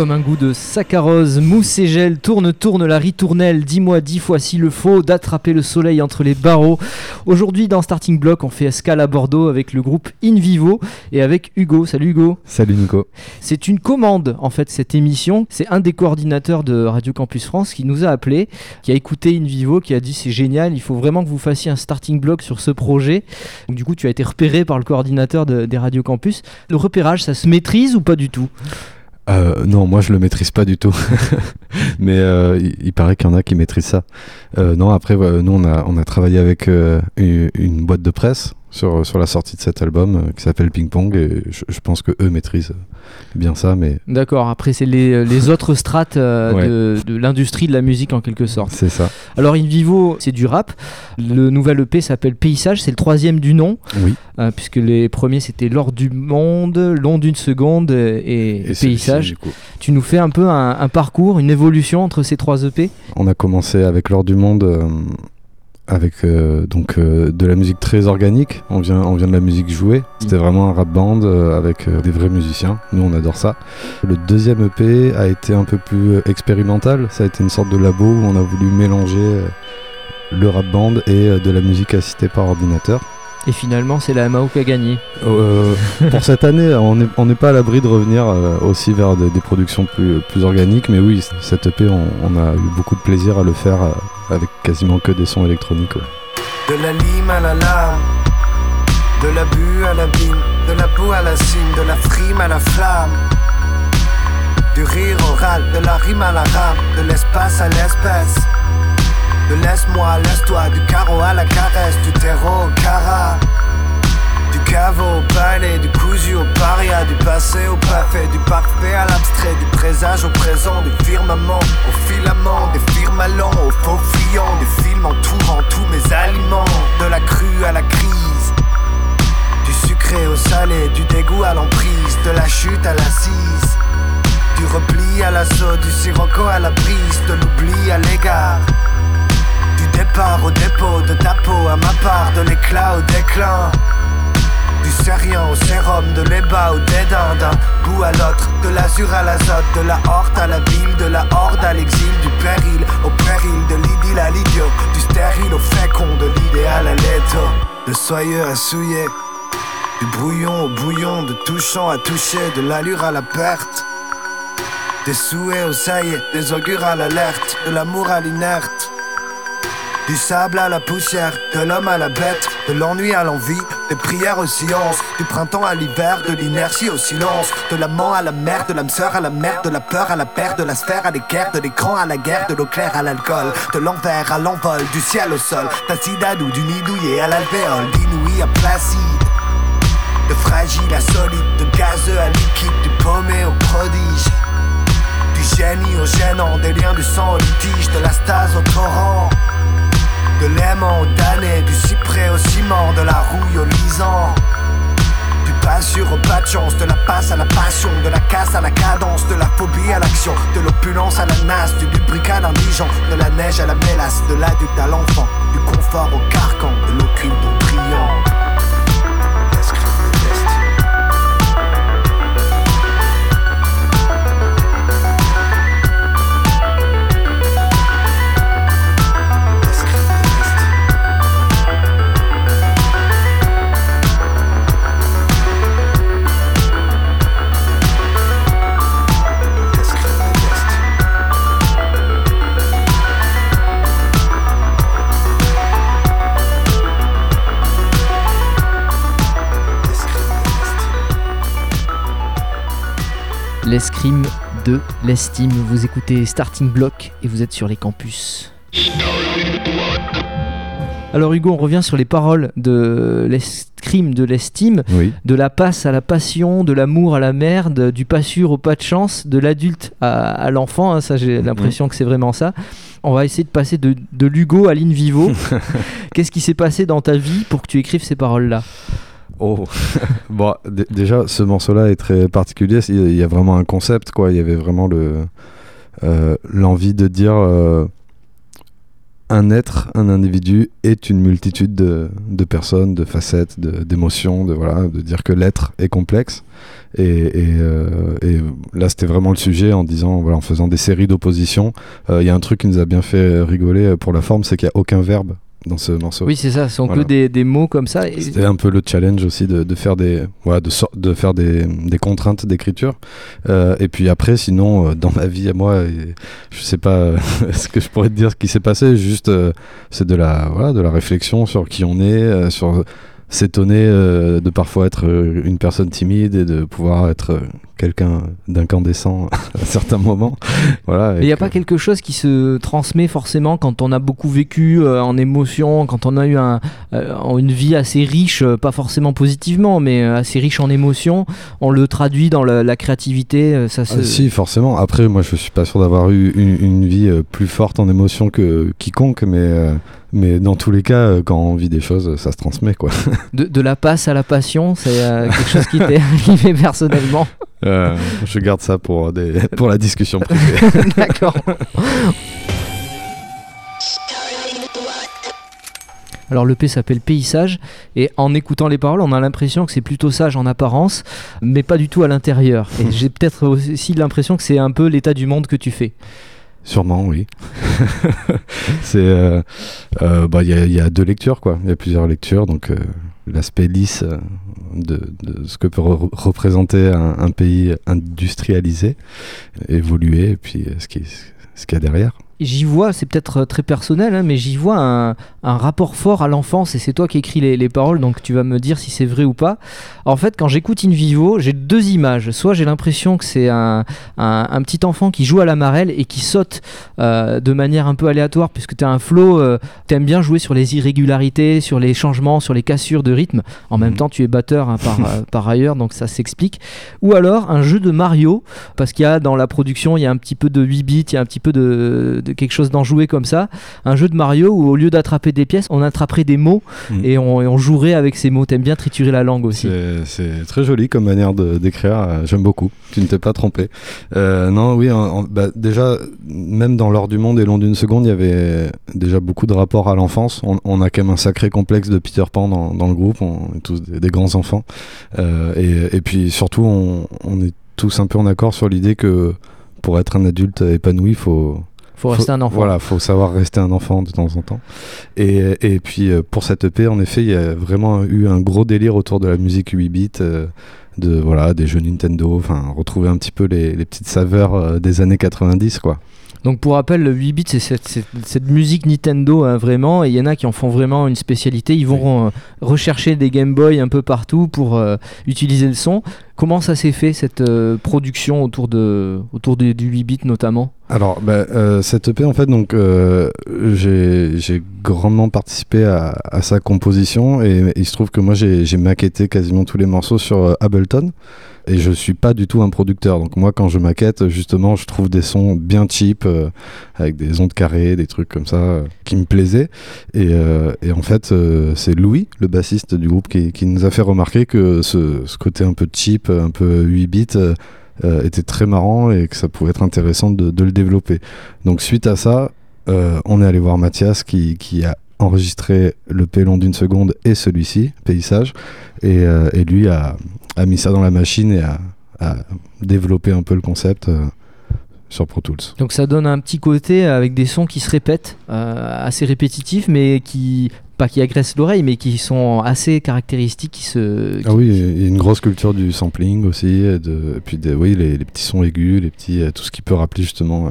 Comme un goût de saccharose, mousse et gel, tourne, tourne la ritournelle, dis-moi dix fois s'il le faut, d'attraper le soleil entre les barreaux. Aujourd'hui, dans Starting Block, on fait escale à Bordeaux avec le groupe In Vivo et avec Hugo. Salut Hugo. Salut Nico. C'est une commande, en fait, cette émission. C'est un des coordinateurs de Radio Campus France qui nous a appelé, qui a écouté In Vivo, qui a dit c'est génial, il faut vraiment que vous fassiez un Starting Block sur ce projet. Donc, du coup, tu as été repéré par le coordinateur de- des Radio Campus. Le repérage, ça se maîtrise ou pas du tout? Euh, non, moi je le maîtrise pas du tout. Mais euh, il, paraît qu'il y en a qui maîtrisent ça. Euh, non, après, nous on a, on a travaillé avec euh, une boîte de presse sur, sur la sortie de cet album euh, qui s'appelle Ping Pong et je, je pense que eux maîtrisent bien ça. Mais D'accord, après c'est les, les autres strates euh, Ouais. de, de l'industrie de la musique en quelque sorte. c'est ça. Alors In Vivo, c'est du rap. Le nouvel EP s'appelle Paysage, c'est le troisième du nom, Oui. euh, puisque les premiers c'était L'or du monde, Long d'une seconde euh, et, Et Paysage. du coup. Tu nous fais un peu un, un parcours, une évolution entre ces trois EP On a commencé avec l'or du monde. Avec euh, donc euh, de la musique très organique, on vient, on vient de la musique jouée. C'était vraiment un rap band euh, avec des vrais musiciens. Nous, on adore ça. Le deuxième EP a été un peu plus expérimental. Ça a été une sorte de labo où on a voulu mélanger le rap band et de la musique assistée par ordinateur. Et finalement, c'est la MAO qui a gagné. Euh, pour cette année, on n'est pas à l'abri de revenir euh, aussi vers de- des productions plus, plus organiques, mais oui, cette EP, on, on a eu beaucoup de plaisir à le faire euh, avec quasiment que des sons électroniques. ouais. De la lime à la lame, de l'abus à l'abîme, de la boue à la cime, de la frime à la flamme. Du rire oral, de la rime à la rame, de l'espace à l'espèce. De laisse-moi, laisse-toi, du carreau à la caresse, du terreau au cara. Du caveau au palais, du cousu au paria, du passé au parfait, du parfait à l'abstrait, du présage au présent, du firmament au filament, des firmalons au faux des films entourant tous mes aliments, de la crue à la crise, du sucré au salé, du dégoût à l'emprise, de la chute à l'assise, du repli à l'assaut, du sirocco à la brise, de l'oubli à l'égard. Départ au dépôt, de ta à ma part, de l'éclat au déclin. Du sérieux au sérum, de l'éba au dédain, d'un bout à l'autre, de l'azur à l'azote, de la horte à la ville, de la horde à l'exil, du péril au péril, de l'idylle à l'idiot, du stérile au fécond, de l'idéal à l'étau, de soyeux à souiller, du brouillon au bouillon, de touchant à toucher, de l'allure à la perte, des souhaits au est, des augures à l'alerte, de l'amour à l'inerte. Du sable à la poussière, de l'homme à la bête, de l'ennui à l'envie, des prières au silence, du printemps à l'hiver, de l'inertie au silence, de l'amant à la mer, de l'âme sœur à la mer, de la peur à la perte, de la sphère à l'équerre, de l'écran à la guerre, de l'eau claire à l'alcool, de l'envers à l'envol, du ciel au sol, d'Acidadou, du nid douillet à l'alvéole, d'inouï à placide, de fragile à solide, de gazeux à liquide, du paumé au prodige. Du génie au gênant, des liens du sang au litige, de la stase au torrent. De l'aimant au damné, du cyprès au ciment, de la rouille au lisant. Du pas sûr au pas de chance, de la passe à la passion, de la casse à la cadence, de la phobie à l'action, de l'opulence à la nasse, du lubricat à l'indigent, de la neige à la mélasse, de l'adulte à l'enfant, du confort au carcan, de l'occulte de l'estime. Vous écoutez Starting Block et vous êtes sur les campus. Alors Hugo, on revient sur les paroles de l'escrime de l'estime, Oui. de la passe à la passion, de l'amour à la merde, du pas sûr au pas de chance, de l'adulte à, à l'enfant, hein, ça j'ai l'impression que c'est vraiment ça. On va essayer de passer de, de l'Hugo à l'in vivo. Qu'est-ce qui s'est passé dans ta vie pour que tu écrives ces paroles-là? Oh, bon, déjà, ce morceau-là est très particulier. Il y a- vraiment un concept, quoi. Il y avait vraiment le euh, l'envie de dire euh, un être, un individu est une multitude de, de personnes, de facettes, d'émotions, de, voilà, de dire que l'être est complexe. Et, et, euh, et là, c'était vraiment le sujet en disant, voilà, en faisant des séries d'opposition. Euh, Il y a un truc qui nous a bien fait rigoler pour la forme, c'est qu'il n'y a aucun verbe dans ce morceau. Oui, c'est ça, ce sont Voilà. que des, des mots comme ça. et- C'était un peu le challenge aussi de, de faire des voilà de, sor- de faire des, des contraintes d'écriture Euh, et puis après sinon euh, dans ma vie à moi je sais pas euh, ce que je pourrais te dire ce qui s'est passé juste euh, c'est de la voilà de la réflexion sur qui on est sur s'étonner euh, de parfois être euh, une personne timide et de pouvoir être euh, quelqu'un d'incandescent à certains moments voilà il n'y a pas quelque chose qui se transmet forcément quand on a beaucoup vécu euh, en émotion, quand on a eu un, euh, une vie assez riche, pas forcément positivement, mais assez riche en émotions. On le traduit dans la, la créativité. Ça se... Ah, si, forcément. Après, moi, je suis pas sûr d'avoir eu une, une vie plus forte en émotion que quiconque, mais, mais dans tous les cas, euh, quand on vit des choses, ça se transmet, quoi. de, de la passe à la passion, c'est euh, quelque chose qui t'est arrivé personnellement. Euh, je garde ça pour, des, pour la discussion privée. D'accord. Alors le P s'appelle Paysage et en écoutant les paroles, on a l'impression que c'est plutôt sage en apparence, mais pas du tout à l'intérieur. Et j'ai peut-être aussi l'impression que c'est un peu l'état du monde que tu fais. Sûrement, oui. c'est, euh, euh, bah, il y, a- il y a deux lectures, quoi. Il y a plusieurs lectures, donc euh, l'aspect lisse de, ce que peut re- représenter un, un pays industrialisé, évolué, et puis ce qui, ce qu'il y a derrière. J'y vois, c'est peut-être euh, très personnel, hein, mais j'y vois un, un rapport fort à l'enfance et c'est toi qui écris les, les paroles, donc tu vas me dire si c'est vrai ou pas. En fait, quand j'écoute In Vivo, j'ai deux images. Soit j'ai l'impression que c'est un, un, un petit enfant qui joue à la marelle et qui saute euh, de manière un peu aléatoire, puisque tu as un flow, euh, tu aimes bien jouer sur les irrégularités, sur les changements, sur les cassures de rythme. En même Mhm. temps, tu es batteur hein, par, euh, par ailleurs, donc ça s'explique. Ou alors un jeu de Mario, parce qu'il y a dans la production, il y a un petit peu de 8 bits, il y a un petit peu de, de quelque chose d'enjoué comme ça. Un jeu de Mario où au lieu d'attraper des pièces, on attraperait des mots Mhm. et, on, et on jouerait avec ces mots. T'aimes bien triturer la langue aussi. C'est- très joli comme manière d'écrire, euh, j'aime beaucoup, tu ne t'es pas trompé. Euh, non, oui, en- en- bah, déjà, même dans l'heure du monde et long d'une seconde, il y avait déjà beaucoup de rapports à l'enfance. On, on a quand même un sacré complexe de Peter Pan dans, dans le groupe, on est tous des, des grands enfants. Euh, et, et puis surtout, on, on est tous un peu en accord sur l'idée que pour être un adulte épanoui, il faut, Faut rester un enfant. voilà, faut savoir rester un enfant de temps en temps. Et, et puis euh, pour cette EP, en effet, il y a vraiment eu un gros délire autour de la musique 8 bits, euh, de voilà, des jeux Nintendo, enfin retrouver un petit peu les, les petites saveurs euh, des années 90, quoi. Donc pour rappel, le 8 bits, c'est cette, cette- cette musique Nintendo hein, vraiment, et il y en a qui en font vraiment une spécialité. Ils vont euh, rechercher des Game Boy un peu partout pour euh, utiliser le son. Comment ça s'est fait cette euh, production autour de autour du 8 bits notamment? Alors, bah, cette EP, en fait, donc, j'ai grandement participé à, à sa composition. Et il se trouve que moi, j'ai maquetté quasiment tous les morceaux sur Ableton et je suis pas du tout un producteur. Donc, moi, quand je maquette, justement, je trouve des sons bien cheap euh, avec des ondes carrées, des trucs comme ça euh, qui me plaisaient. Et, euh, en fait, c'est Louis, le bassiste du groupe, qui, nous a fait remarquer que ce, côté un peu cheap, un peu 8 bits, était très marrant et que ça pouvait être intéressant de, le développer. Donc suite à ça, on est allé voir Mathias qui a enregistré le long d'une seconde et celui-ci, Paysage, et, euh, et lui a, a mis ça dans la machine et a, a développé un peu le concept euh, sur Pro Tools. Donc ça donne un petit côté avec des sons qui se répètent, euh, assez répétitifs, mais qui pas qui agressent l'oreille, mais qui sont assez caractéristiques, qui se. Ah oui, il y a une grosse culture du sampling aussi, et, de, et puis des, oui, les, les petits sons aigus, les petits, tout ce qui peut rappeler justement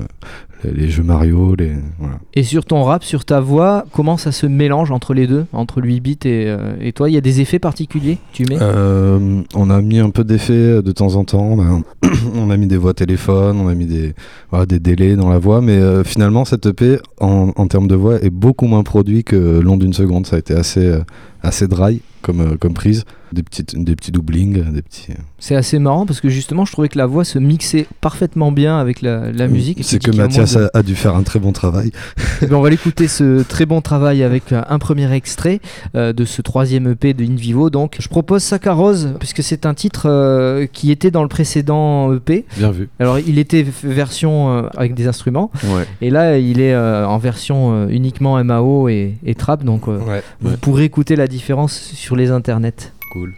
les, jeux Mario, les, voilà. Et sur ton rap, sur ta voix, comment ça se mélange entre les deux, entre le 8 bits et, euh, et toi Il y a des effets particuliers que tu mets? Euh, on a mis un peu d'effets de temps en temps. On a, on a mis des voix téléphone, on a mis des, voilà, des délais dans la voix. Mais euh, finalement, cette EP, en, en termes de voix, est beaucoup moins produit que Long d'une seconde. Ça a été assez, euh, assez dry comme, euh, comme prise des, petites, des petits doublings, des petits. C'est assez marrant parce que justement, je trouvais que la voix se mixait parfaitement bien avec la, la musique. C'est que Mathias a, a, dû faire un très bon travail. Eh ben, on va l'écouter ce très bon travail avec un premier extrait euh, de ce troisième EP de In Vivo. Donc, je propose Saccharose puisque c'est un titre euh, qui était dans le précédent EP. Bien vu. Alors, il était version euh, avec des instruments ouais. et là, il est euh, en version euh, uniquement MAO et, et trap. Donc, euh, Ouais, vous pourrez écouter la différence sur les internets. cool.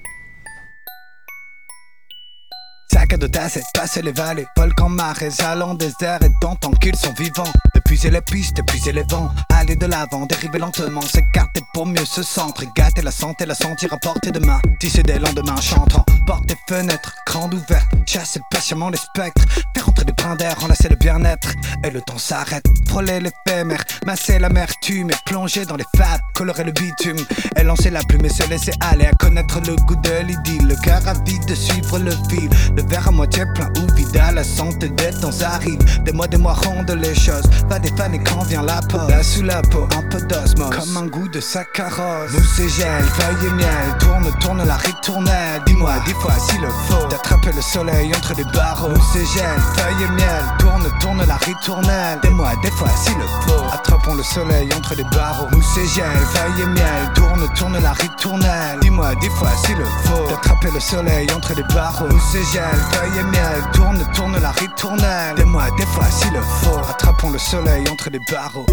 Sac de tasses, passer les vallées, volcans, marais, allant désert et tant qu'ils sont vivants. Épuiser les pistes, épuiser les vents, aller de l'avant, dériver lentement, s'écarter pour mieux se centrer, gâter la santé, la sentir à portée de main, tisser des lendemains chantant, porte des fenêtres, grandes ouvertes, chasser patiemment les spectres, faire entrer des brins d'air, enlacer le bien-être, et le temps s'arrête, frôler l'éphémère, masser l'amertume et plonger dans les fats, colorer le bitume, et lancer la plume et se laisser aller à connaître le goût de l'idylle, le cœur avide de suivre le fil, le verre à moitié plein ou vide à la santé des temps arrive. Des mois, des mois rendent les choses. Pas des fans et quand vient la pause. Là sous la peau, un peu d'osmose. Comme un goût de saccharose. Mousse et gel, feuille et miel. Tourne, tourne la ritournelle. Dis-moi dix fois s'il le faut. D'attraper le soleil entre les barreaux. Mousse et gel, feuille et Tourne, tourne la ritournelle. Dis-moi des fois s'il le faut. Attrapons le soleil entre les barreaux. Mousse et gel, feuille et miel. Tourne, tourne la ritournelle. Dis-moi dix fois s'il le faut. D'attraper le soleil entre les barreaux. Mousse et gel, feuille et miel. Tourne, tourne la ritournelle. Dis-moi des fois s'il le faut. Attrapons le soleil entre les barreaux.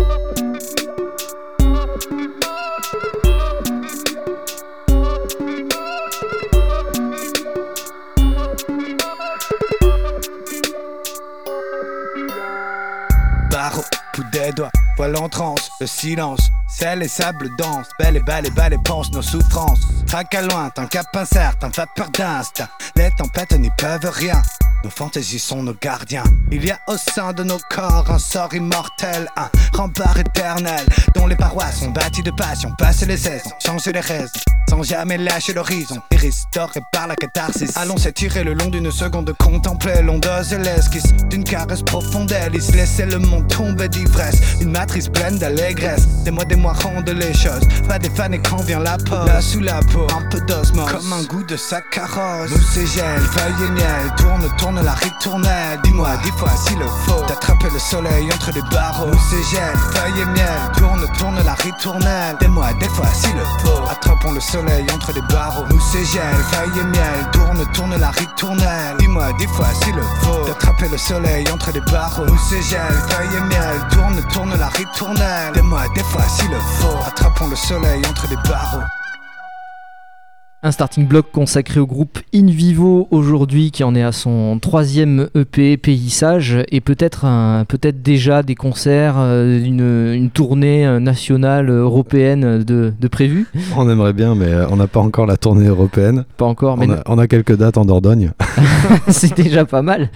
Voile en transe, le silence, sel et sable dense, belle et belle et belle et pense nos souffrances. Traque à loin, tant cap incertain, vapeur d'instinct, les tempêtes n'y peuvent rien. Nos fantaisies sont nos gardiens. Il y a au sein de nos corps un sort immortel, un rempart éternel, dont les parois sont bâties de passion. Passer les saisons, changer les raisons, sans jamais lâcher l'horizon. Et restaurer par la catharsis. Allons s'étirer le long d'une seconde, contempler l'ondeuse et l'esquisse d'une caresse profonde. Hélice, laisser le monde tomber d'ivresse. Une matrice pleine d'allégresse. Des mois, des mois rendent les choses. Pas des fans quand vient la pause. Sous la peau, un peu d'osmose. Comme un goût de saccharose. Mousse et gel, feuille et miel. Tourne, tourne la ritournelle. Dis-moi dix fois s'il le faut. D'attraper le soleil entre les barreaux. Et gel, feuille et miel. Tourne, tourne la ritournelle. Dis-moi des fois s'il le faut. Attrapons le soleil entre les barreaux. Et gel, feuille et miel. Tourne, tourne la ritournelle. Dis-moi dix fois s'il le faut. D'attraper le soleil entre les barreaux. Et gel, feuille et miel. Tourne, tourne la ritournelle. Dis-moi des fois s'il le faut. Attrapons le soleil entre les barreaux. Un starting block consacré au groupe In Vivo aujourd'hui qui en est à son troisième EP Paysage et peut-être un- peut-être déjà des concerts, euh, une, une tournée nationale européenne de, de prévu. On aimerait bien, mais euh, on n'a pas encore la tournée européenne. Pas encore, mais On a, on a quelques dates en Dordogne. c'est déjà pas mal.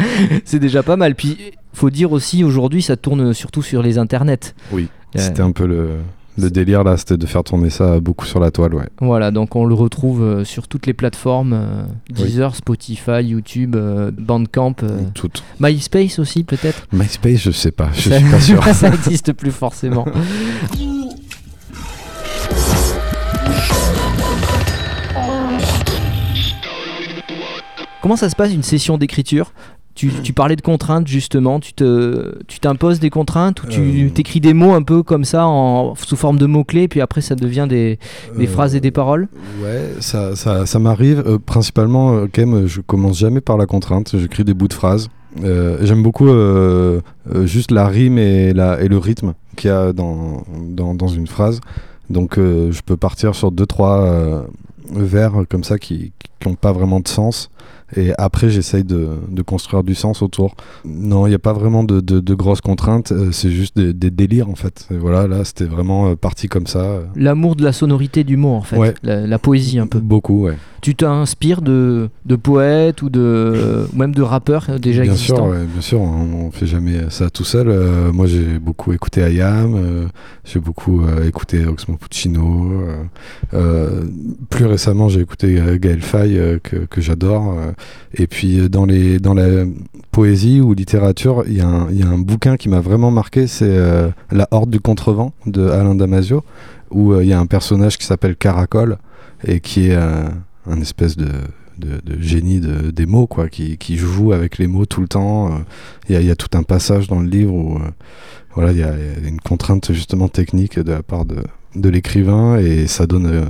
C'est déjà pas mal. Puis faut dire aussi aujourd'hui ça tourne surtout sur les internets. Oui. Euh, C'était un peu le, le délire là, c'était de faire tourner ça beaucoup sur la toile, ouais. Voilà, donc on le retrouve euh, sur toutes les plateformes euh, Deezer, Spotify, YouTube, euh, Bandcamp, euh, Tout. MySpace aussi peut-être? MySpace, je sais pas, je Ça- suis pas sûr. ça n'existe plus forcément. Comment ça se passe une session d'écriture? Tu, tu parlais de contraintes justement, tu te, tu t'imposes des contraintes ou tu Euh. t'écris des mots un peu comme ça en, sous forme de mots clés puis après ça devient des, des Euh, phrases et des paroles? Ouais, ça, ça, ça m'arrive. euh, principalement, quand même, je commence jamais par la contrainte. J'écris des bouts de phrases. J'aime beaucoup juste la rime et, la, et le rythme qu'il y a dans, dans, dans une phrase. Donc, je peux partir sur deux, trois vers comme ça qui n'ont pas vraiment de sens. Et après, j'essaye de, de construire du sens autour. Non, il n'y a pas vraiment de, de, de grosses contraintes. euh, C'est juste des, des délires, en fait. Et voilà, là, c'était vraiment euh, parti comme ça. L'amour de la sonorité du mot en fait, Ouais. la, la poésie un peu. Beaucoup, ouais. Tu t'inspires de, de poètes ou, de, ou même de rappeurs déjà bien existants sûr, ouais, bien sûr, on, on fait jamais ça tout seul. Euh, moi, j'ai beaucoup écouté Ayam, euh, j'ai beaucoup euh, écouté Oxmo Puccino. euh, plus récemment, j'ai écouté Gaël Faye que, que j'adore. et puis dans les dans la poésie ou littérature, il y, a un- il y a un bouquin qui m'a vraiment marqué, c'est La Horde du Contrevent de Alain Damasio, où il y a un personnage qui s'appelle Caracol et qui est un espèce de, de, génie de, des mots, quoi, qui, qui joue avec les mots tout le temps. euh. Il y, y a tout un passage dans le livre où euh, voilà, il y a une contrainte justement technique de la part de, de l'écrivain et ça donne euh,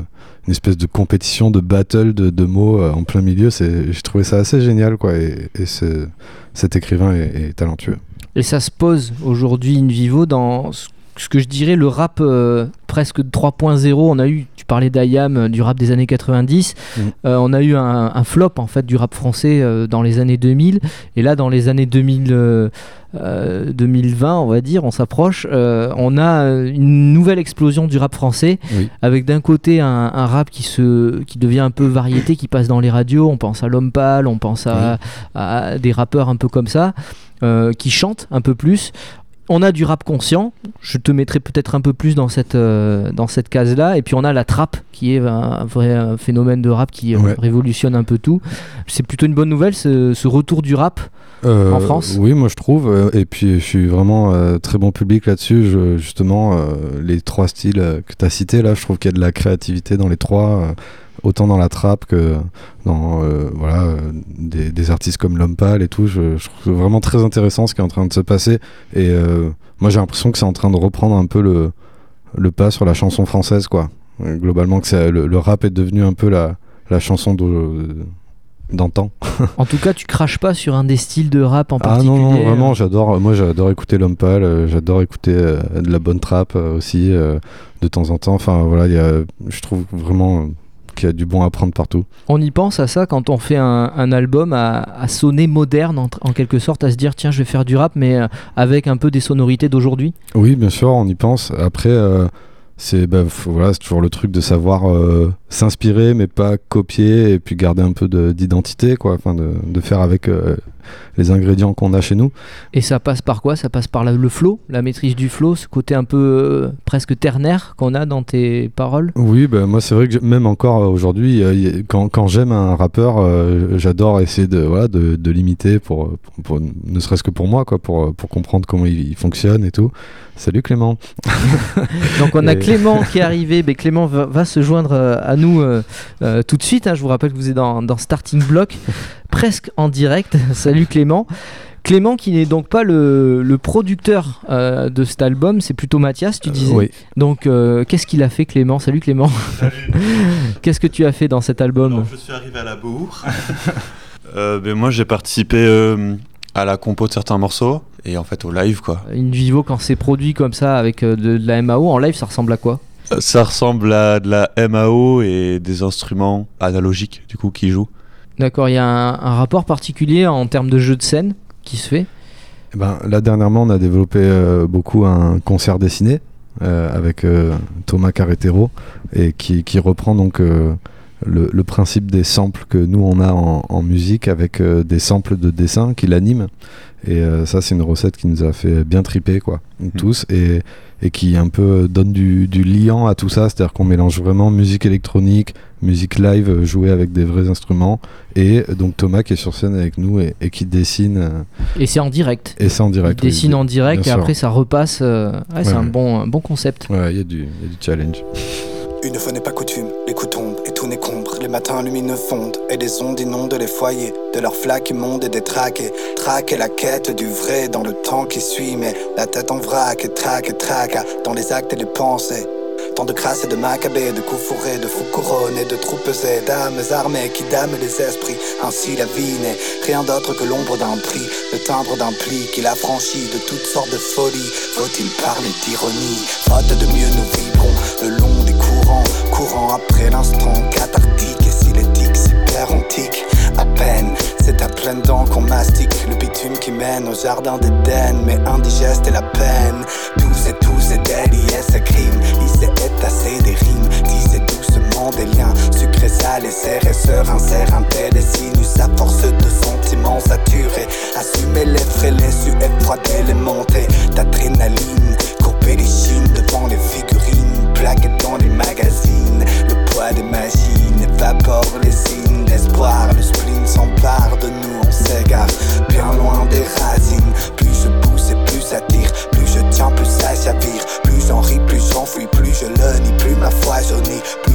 une espèce de compétition, de battle de, de mots en plein milieu. J'ai trouvé ça assez génial, quoi. Et, et ce- cet écrivain est, talentueux. Et ça se pose aujourd'hui in vivo dans ce que je dirais le rap presque 3.0. On a eu, tu parlais d'Ayam, euh, du rap des années 90. Mhm. Euh, on a eu un, un flop en fait du rap français euh, dans les années 2000. Et là, dans les années 2000, euh, euh, 2020, on va dire, on s'approche. on a une nouvelle explosion du rap français Oui. avec d'un côté un, un rap qui, se, qui devient un peu variété, qui passe dans les radios. On pense à L'Homme Pâle, on pense à, à des rappeurs un peu comme ça, euh, qui chantent un peu plus. On a du rap conscient, je te mettrai peut-être un peu plus dans cette, euh, dans cette case-là. Et puis on a la trappe, qui est un, vrai euh, phénomène de rap qui euh, Ouais. révolutionne un peu tout. C'est plutôt une bonne nouvelle, ce, ce retour du rap. Euh, En France? Oui, moi je trouve. et puis je suis vraiment euh, très bon public là-dessus. Justement, les trois styles que tu as cités, là, je trouve qu'il y a de la créativité dans les trois. Autant dans la trappe que dans euh, voilà, euh, des, des artistes comme L'Homme Pâle et tout. Je, je trouve vraiment très intéressant ce qui est en train de se passer. Et euh, moi j'ai l'impression que c'est en train de reprendre un peu le, le pas sur la chanson française. quoi. Globalement, que le, le rap est devenu un peu la, la chanson d'antan. En tout cas, tu craches pas sur un des styles de rap en Ah particulier. non, non, vraiment, j'adore. Moi, j'adore écouter l'homme pâle. j'adore écouter de la bonne trappe aussi de temps en temps. Enfin, voilà, il y a, je trouve vraiment qu'il y a du bon à prendre partout. On y pense à ça quand on fait un, un album à, à sonner moderne en, en quelque sorte, à se dire tiens je vais faire du rap mais euh, avec un peu des sonorités d'aujourd'hui. Oui, bien sûr, on y pense. Après, euh, c'est bah, voilà, toujours le truc de savoir euh, s'inspirer, mais pas copier, et puis garder un peu de- d'identité, quoi. Enfin, de, de faire avec euh, les ingrédients qu'on a chez nous. Et ça passe par quoi? Ça passe par la- le flow, la maîtrise du flow, ce côté un peu euh, presque ternaire qu'on a dans tes paroles? Oui, bah, moi c'est vrai que même encore aujourd'hui, quand, quand j'aime un rappeur, j'adore essayer de, voilà, de, de l'imiter, pour, pour, pour- ne serait-ce que pour moi, quoi, pour, pour comprendre comment il, il fonctionne et tout. Salut Clément. Donc on a Et- Clément qui est arrivé, mais Clément va, va se joindre euh, à nous euh, euh, tout de suite. hein. Je vous rappelle que vous êtes dans, dans Starting Block, presque en direct. Salut Clément. Clément qui n'est donc pas le, le producteur euh, de cet album, c'est plutôt Mathias, tu disais. oui. Donc euh, qu'est-ce qu'il a fait Clément? Salut Clément. qu'est-ce que tu as fait dans cet album? Alors, je suis arrivé à la bourre. Euh, ben, moi, j'ai participé euh, à la compo de certains morceaux et en fait au live quoi. In vivo quand c'est produit comme ça avec euh, de, de la MAO en live ça ressemble à quoi? Euh, Ça ressemble à de la MAO et des instruments analogiques du coup qui jouent. D'accord, il y a un, un rapport particulier en termes de jeu de scène qui se fait? Eh ben, là dernièrement, on a développé euh, beaucoup un concert dessiné euh, avec euh, Thomas Carretero et qui, qui reprend donc euh, le, le principe des samples que nous on a en, en musique avec euh, des samples de dessin qui l'animent. Et euh, ça, c'est une recette qui nous a fait bien triper, quoi, tous, et, et qui un peu donne du, du liant à tout ça, c'est-à-dire qu'on mélange vraiment musique électronique, musique live euh, jouée avec des vrais instruments, et euh, donc Thomas qui est sur scène avec nous et, et qui dessine, euh, Et c'est en direct. et c'est en direct. Il oui. dessine en direct et sûr. après ça repasse. euh, ouais, c'est Ouais, un bon, un bon concept. Ouais, y, il y a du challenge. Une fois n'est pas coutume, les coups tombent et tout n'écombre. Les matins lumineux fondent et des ondes inondent les foyers. De leurs flaques immondes et détraquées. Traque et la quête du vrai dans le temps qui suit. Mais la tête en vrac et traque et traque dans les actes et les pensées. Tant de crasse et de macabées, de coups fourrés, de fous couronnés, de troupes et d'âmes armées qui dament les esprits. Ainsi la vie n'est rien d'autre que l'ombre d'un prix, le timbre d'un pli qui l'affranchit de toutes sortes de folies. Faut-il parler d'ironie? Faute de mieux, nous vibrons le long des courant après l'instant cathartique. Et si l'éthique s'y perd, on tique à peine. C'est à pleines dents qu'on mastique le bitume qui mène au jardin d'Éden, mais indigeste est la peine. Tous et tous et déliés ces crimes, il s'est étassé des rimes, disait doucement des liens, sucrés, salés, serrés, se cœur insère un tel sinus à force de sentiments saturés. Assumer les frais, les suets froids élémentés d'adrénaline. Couper les chines dans les magazines. Le poids des machines évapore les signes d'espoir. Le spleen s'empare de nous, on s'égare bien loin des racines. Plus je pousse et plus ça tire, plus je tiens, plus ça chavire. Plus j'en ris, plus j'enfuis, plus je le nie, plus ma foi jaunit. Plus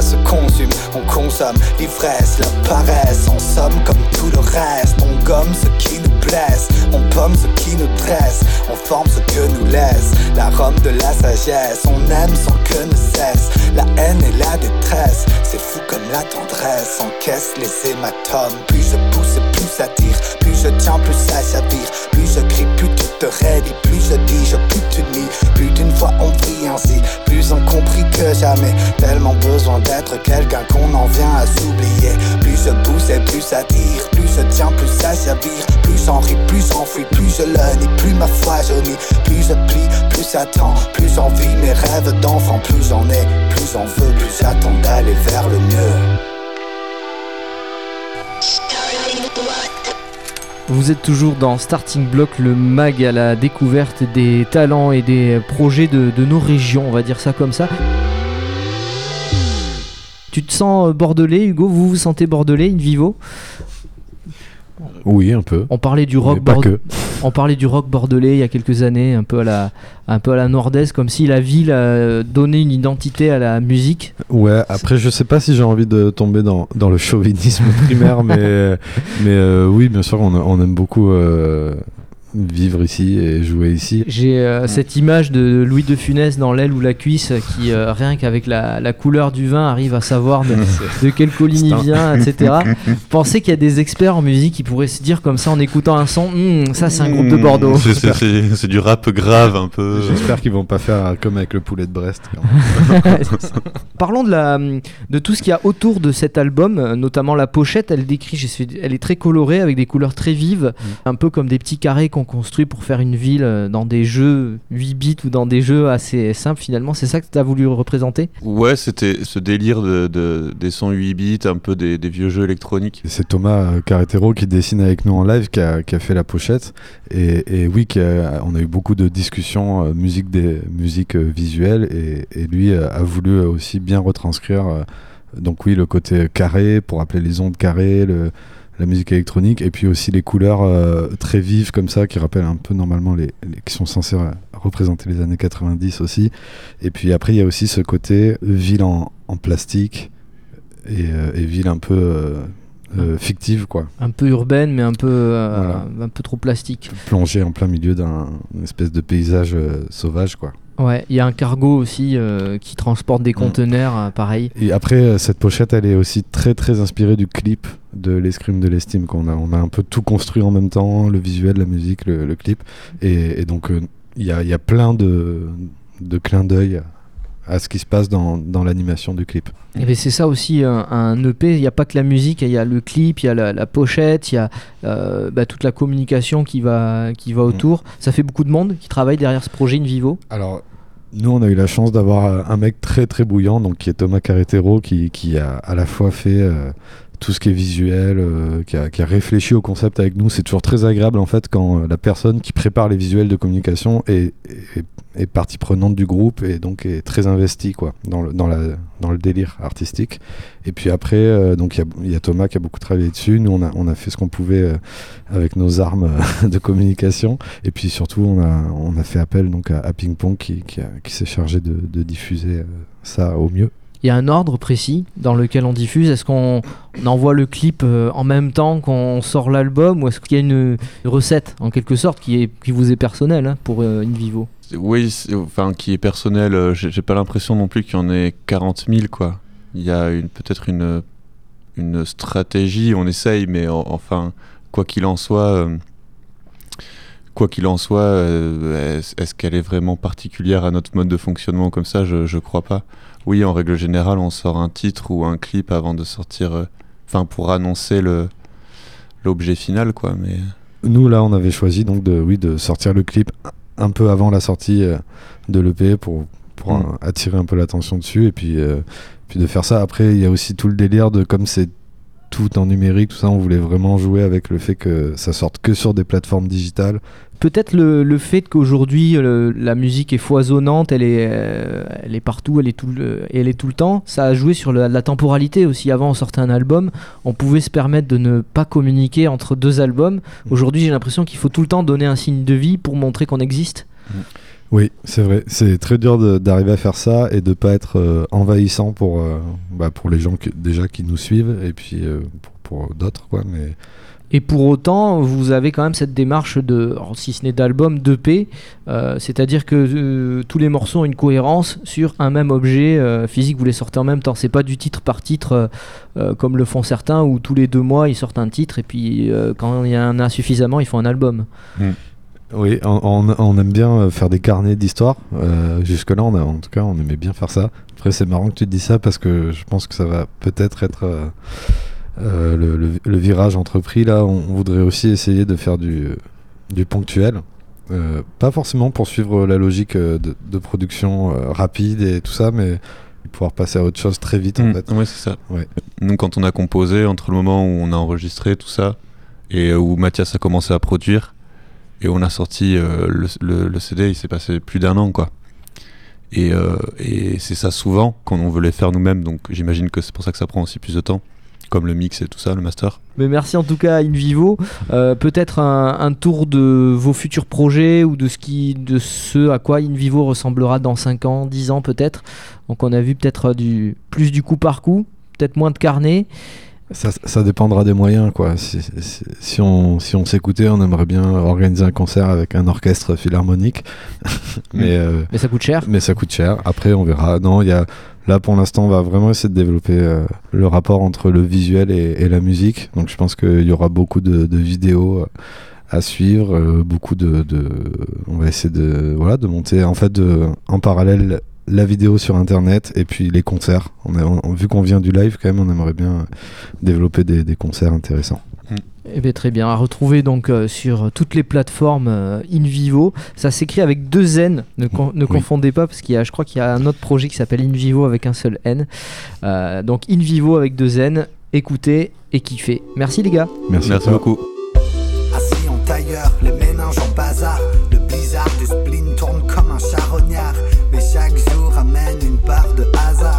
se consument, on consomme l'ivresse, la paresse, en somme comme tout le reste. On gomme ce qui nous blesse, on pomme ce qui nous dresse, on forme ce que nous laisse l'arôme de la sagesse. On aime sans que ne cesse la haine et la détresse. C'est fou comme la tendresse encaisse les hématomes. Plus je pousse, plus ça tire, je tiens, plus ça chavire, plus je crie, plus tu te raidis, plus je dis, je plus tu nies. Plus d'une fois on prie ainsi, plus incompris que jamais. Tellement besoin d'être quelqu'un qu'on en vient à s'oublier. Plus je pousse et plus ça tire, plus je tiens, plus ça chavire, plus j'en ris, plus j'enfuis, plus je le nie, plus ma foi jaunie, plus je plie, plus j'attends, plus j'envie mes rêves d'enfant, plus j'en ai, plus j'en veux, plus j'attends d'aller vers le mieux. Vous êtes toujours dans Starting Block, le mag à la découverte des talents et des projets de, nos régions, on va dire ça comme ça. Tu te sens bordelais, Hugo? Vous vous sentez bordelais, in vivo? Oui, un peu. On parlait du rock pas bord- que. On parlait du rock bordelais il y a quelques années, un peu à la, un peu à la nord-est, comme si la ville euh, donnait une identité à la musique. Ouais, après, je sais pas si j'ai envie de tomber dans, dans le chauvinisme primaire, mais, mais euh, oui, bien sûr, on, on aime beaucoup euh, vivre ici et jouer ici. J'ai euh, cette image de Louis de Funès dans l'aile ou la cuisse qui, euh, rien qu'avec la, la couleur du vin, arrive à savoir de, de quelle colline il vient, etc. Pensez qu'il y a des experts en musique qui pourraient se dire comme ça en écoutant un son, Hum, ça c'est un groupe de Bordeaux. C'est- c'est- C'est c'est du rap grave un peu. J'espère qu'ils vont pas faire comme avec le poulet de Brest. Parlons de, la, de tout ce qu'il y a autour de cet album, notamment la pochette. Elle décrit, elle est très colorée avec des couleurs très vives, un peu comme des petits carrés qu'on construit pour faire une ville euh, dans des jeux 8 bits ou dans des jeux assez simples. Finalement, c'est ça que tu as voulu représenter? Ouais, c'était ce délire de, de- des sons 8 bits, un peu des, des vieux jeux électroniques. C'est Thomas Carretero qui dessine avec nous en live qui a, qui a fait la pochette. Et, et oui, qui a- on a eu beaucoup de discussions euh, musique, des, musique euh, visuelle. Et, et lui a voulu aussi bien retranscrire. donc oui, le côté carré pour appeler les ondes carrées, le- la musique électronique, et puis aussi les couleurs euh, très vives comme ça qui rappellent un peu normalement les, les- qui sont censées représenter les années 90 aussi. Et puis après, il y a aussi ce côté ville en, en plastique et, euh, et ville un peu euh, euh, fictive, quoi. Un peu urbaine, mais un peu, Voilà. un peu trop plastique. Plongée en plein milieu d'un espèce de paysage sauvage, quoi. Ouais, il y a un cargo aussi qui transporte des Mm. conteneurs, pareil. Et après, cette pochette, elle est aussi très très inspirée du clip de l'escrime de l'estime qu'on a. On a un peu tout construit en même temps, le visuel, la musique, le, le clip. Et, et donc, euh, il y, a, il y a plein de, de clins d'œil à ce qui se passe dans, dans l'animation du clip. Et ben, c'est ça aussi un, un EP. Il n'y a pas que la musique, il y a le clip, il y a la, la pochette, il y a euh, bah, toute la communication qui va, qui va autour. Ça fait beaucoup de monde qui travaille derrière ce projet In Vivo. Alors, nous, on a eu la chance d'avoir euh, un mec très très bouillant, donc qui est Thomas Carretero, qui, qui a à la fois fait euh, tout ce qui est visuel, euh, qui, a, réfléchi au concept avec nous. C'est toujours très agréable en fait quand la personne qui prépare les visuels de communication est, partie prenante du groupe et donc est très investie quoi, dans, le, dans, la, dans le délire artistique. Et puis après, euh, donc il y, a Thomas qui a beaucoup travaillé dessus. Nous, on a, on a fait ce qu'on pouvait euh, avec nos armes de communication. Et puis surtout, on a, on a fait appel donc à, Ping Pong qui, qui, s'est chargé de diffuser ça au mieux il y a un ordre précis dans lequel on diffuse Est-ce qu'on envoie le clip euh, en même temps qu'on sort l'album ou est-ce qu'il y a une recette en quelque sorte qui, est, qui vous est personnelle hein, pour euh, InVivo Oui, enfin qui est personnelle. Euh, j'ai pas l'impression non plus qu'il y en ait 40 000 quoi. Il y a peut-être une, une stratégie, on essaye, mais en, enfin quoi qu'il en soit. Quoi qu'il en soit, est-ce qu'elle est vraiment particulière à notre mode de fonctionnement comme ça? Je, je crois pas. Oui, en règle générale, on sort un titre ou un clip avant de sortir, euh, enfin pour annoncer le l'objet final, quoi. Mais nous là, on avait choisi donc de oui de sortir le clip un peu avant la sortie euh, de l'EP pour pour mm. attirer un peu l'attention dessus et puis euh, puis de faire ça. Après, il y a aussi tout le délire de comme c'est tout en numérique, tout ça, on voulait vraiment jouer avec le fait que ça sorte que sur des plateformes digitales peut-être le, le, fait qu'aujourd'hui euh, la musique est foisonnante, elle est, euh, elle est partout, elle est tout, le, elle est tout le temps, ça a joué sur la, la, temporalité aussi. Avant, on sortait un album, on pouvait se permettre de ne pas communiquer entre deux albums. Mmh. Aujourd'hui, j'ai l'impression qu'il faut tout le temps donner un signe de vie pour montrer qu'on existe. Mmh. Oui, c'est vrai. C'est très dur d'arriver à faire ça et de pas être euh, envahissant pour, euh, bah, pour les gens que, déjà qui nous suivent et puis euh, pour, pour d'autres. quoi. Mais et pour autant, vous avez quand même cette démarche de, si ce n'est d'album, d'EP, euh, c'est-à-dire que euh, tous les morceaux ont une cohérence sur un même objet euh, physique, vous les sortez en même temps. C'est pas du titre par titre euh, comme le font certains, où tous les deux mois ils sortent un titre et puis euh, quand il y en a suffisamment, ils font un album. Mmh. Oui, on, aime bien faire des carnets d'histoire. Jusque-là, on a, en tout cas, on aimait bien faire ça. Après, c'est marrant que tu te dis ça parce que je pense que ça va peut-être être. être euh, le, le, le, virage entrepris, là, on, on, voudrait aussi essayer de faire du, du ponctuel. Euh, pas forcément pour suivre la logique de, de production euh, rapide et tout ça, mais pouvoir passer à autre chose très vite mmh, en fait. Ouais, c'est ça. Ouais. Nous, quand on a composé, entre le moment où on a enregistré tout ça et où Mathias a commencé à produire et on a sorti euh, le, CD, il s'est passé plus d'un an quoi. Et, euh, c'est ça souvent quand on veut les faire nous-mêmes, donc j'imagine que c'est pour ça que ça prend aussi plus de temps comme le mix et tout ça, le master. Mais merci en tout cas à InVivo. Euh, Peut-être un, tour de vos futurs projets ou de ce, à quoi InVivo ressemblera dans 5 ans, 10 ans peut-être. Donc on a vu peut-être plus du coup par coup, peut-être moins de carnet. Ça, ça, dépendra des moyens, quoi. Si, si, si on si on s'écoutait, on aimerait bien organiser un concert avec un orchestre philharmonique. mais, euh, mais ça coûte cher. Mais ça coûte cher. Après, on verra. Non, il y a Là, pour l'instant, on va vraiment essayer de développer euh, le rapport entre le visuel et, et, la musique. Donc, je pense qu'il y aura beaucoup de, de vidéos à suivre, euh, beaucoup de, de, On va essayer de, voilà, de monter en fait de, en parallèle la vidéo sur internet et puis les concerts. On a, on, vu qu'on vient du live, quand même, on aimerait bien développer des, des concerts intéressants. Mmh. Eh bien, très bien, à retrouver donc euh, sur toutes les plateformes euh, in vivo. Ça s'écrit avec deux N, ne, con ne oui. confondez pas parce qu'il y a, je crois qu'il y a un autre projet qui s'appelle in vivo avec un seul N. Euh, donc in vivo avec deux N, écoutez et kiffez. Merci les gars. Merci, Merci beaucoup. Assis en tailleur, les méninges en bazar, le blizzard du spleen tourne comme un charognard, mais chaque jour amène une part de hasard.